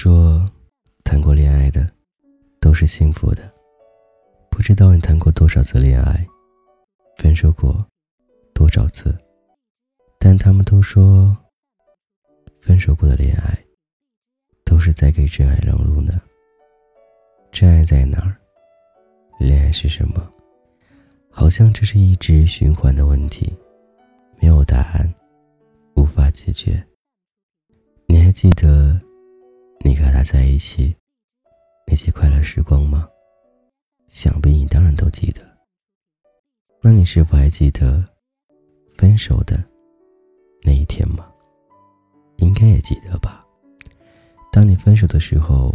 说，谈过恋爱的都是幸福的。不知道你谈过多少次恋爱，分手过多少次，但他们都说，分手过的恋爱都是在给真爱让路呢。真爱在哪儿？恋爱是什么？好像这是一直循环的问题，没有答案，无法解决。你还记得？你和他在一起那些快乐时光吗？想必你当然都记得。那你是否还记得分手的那一天吗？应该也记得吧。当你分手的时候，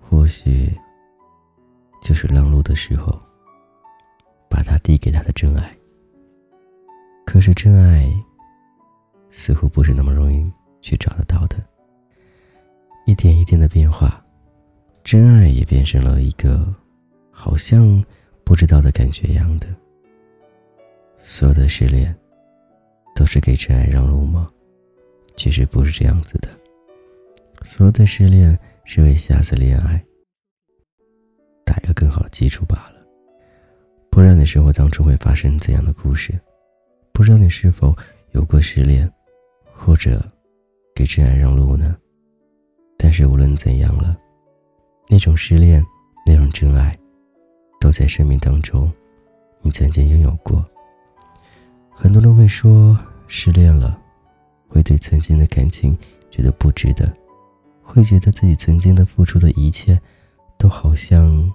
或许就是让路的时候，把他递给他的真爱。可是真爱似乎不是那么容易去找得到的。一点一点的变化，真爱也变成了一个好像不知道的感觉一样的。所有的失恋都是给真爱让路吗？其实不是这样子的。所有的失恋是为下次恋爱打一个更好的基础罢了。不知道你生活当中会发生怎样的故事？不知道你是否有过失恋，或者给真爱让路呢？但是无论怎样了，那种失恋，那种真爱，都在生命当中，你曾经拥有过。很多人会说，失恋了，会对曾经的感情觉得不值得，会觉得自己曾经的付出的一切，都好像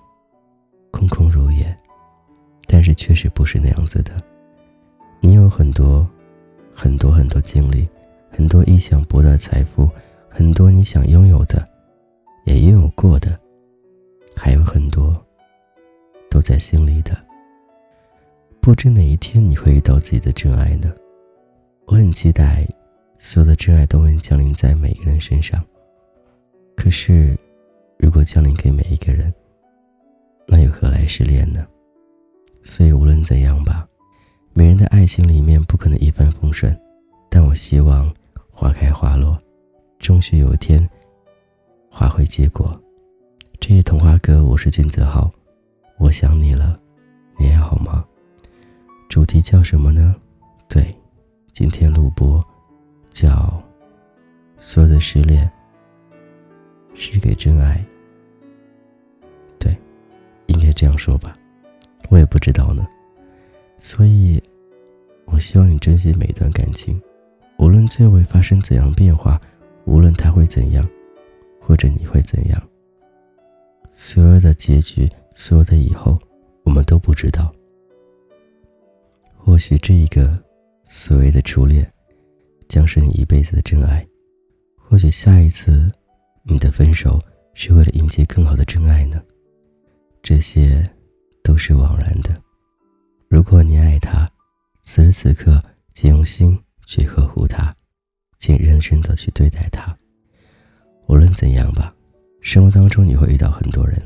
空空如也。但是确实不是那样子的，你有很多，很多很多经历，很多意想不到的财富。很多你想拥有的，也拥有过的，还有很多都在心里的。不知哪一天你会遇到自己的真爱呢？我很期待，所有的真爱都能降临在每个人身上。可是，如果降临给每一个人，那又何来失恋呢？所以无论怎样吧，每人的爱情里面不可能一帆风顺，但我希望花开花落。终须有一天，花会结果。这是童话歌，我是君子浩，我想你了，你还好吗？主题叫什么呢？对，今天录播叫所有的失恋是给真爱。对，应该这样说吧，我也不知道呢。所以，我希望你珍惜每一段感情，无论最后会发生怎样变化。无论他会怎样，或者你会怎样，所有的结局，所有的以后，我们都不知道。或许这一个所谓的初恋，将是你一辈子的真爱；或许下一次你的分手，是为了迎接更好的真爱呢？这些都是枉然的。如果你爱他，此时此刻，请用心去呵护他。请认真的去对待他。无论怎样吧，生活当中你会遇到很多人，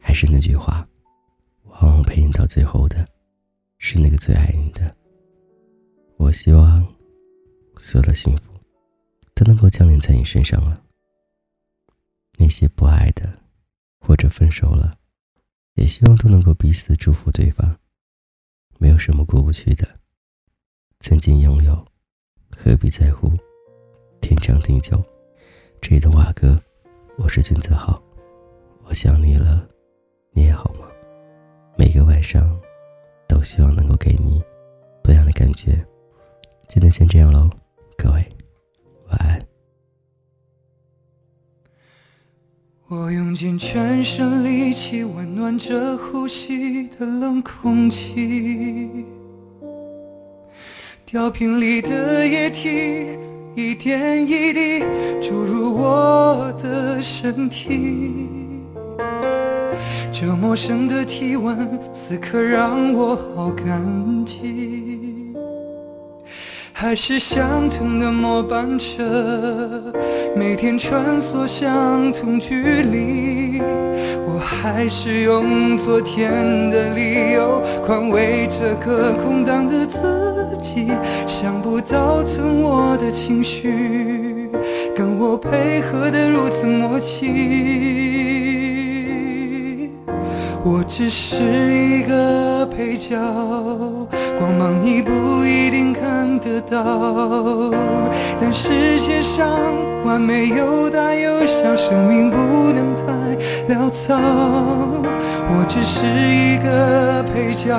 还是那句话，往往陪你到最后的，是那个最爱你的。我希望所有的幸福都能够降临在你身上了。那些不爱的，或者分手了，也希望都能够彼此祝福对方。没有什么过不去的，曾经拥有，何必在乎？天长地久，这一段话歌，我是君子浩，我想你了，你也好吗？每个晚上，都希望能够给你不一样的感觉。今天先这样喽，各位，晚安。我用尽全身力气，温暖着呼吸的冷空气，吊瓶里的液体。一点一滴注入我的身体，这陌生的体温，此刻让我好感激。还是相同的末班车，每天穿梭相同距离，我还是用昨天的理由宽慰这个空荡的自己。想不到疼我的情绪，跟我配合的如此默契。我只是一个配角，光芒你不一定看得到。但世界上完美有大有小，生命不能太潦草。只是一个配角，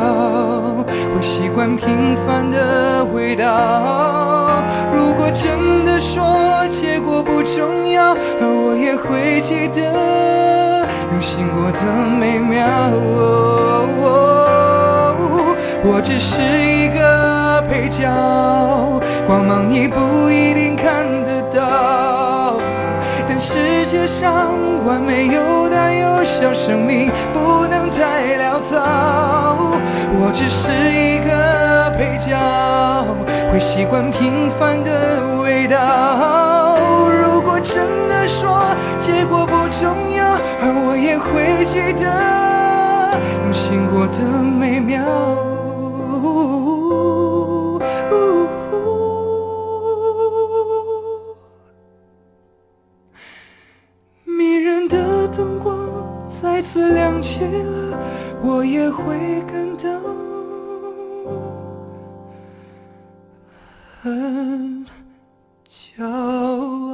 会习惯平凡的味道。如果真的说结果不重要，而我也会记得用心过的美妙。我只是一个配角，光芒你不世界上完美有大有小，生命不能太潦草。我只是一个配角，会习惯平凡的味道。如果真的说结果不重要，而我也会记得用心过的美次亮起了，我也会感到很骄傲。